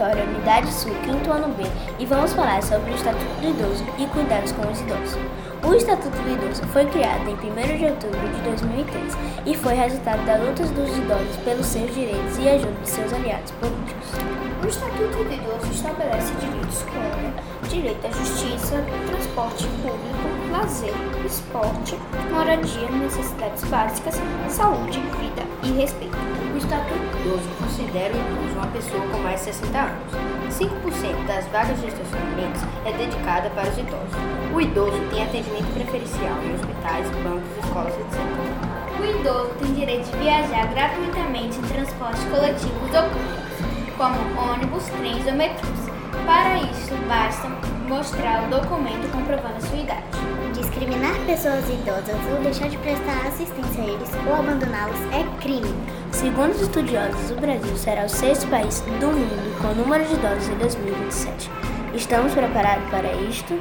História, Unidade Sul, quinto ano B, e vamos falar sobre o Estatuto do Idoso e cuidados com os idosos. O Estatuto do Idoso foi criado em 1 de outubro de 2003 e foi resultado da luta dos idosos pelos seus direitos e ajuda de seus aliados políticos. O Estatuto do Idoso estabelece direitos como direito à justiça, transporte público, lazer, esporte, moradia, necessidades básicas, saúde, vida e respeito. O Estatuto do Idoso considera o idoso uma pessoa com mais de 60 anos. 5% das vagas de estacionamento é dedicada para os idosos. O idoso tem atendimento preferencial em hospitais, bancos, escolas, etc. O idoso tem direito de viajar gratuitamente em transportes coletivos ou públicos, como ônibus, trens ou metrôs. Para isso, basta mostrar o documento comprovando a sua idade. Discriminar pessoas idosas ou deixar de prestar assistência a eles ou abandoná-los é crime. Segundo os estudiosos, o Brasil será o sexto país do mundo com o número de idosos em 2027. Estamos preparados para isto?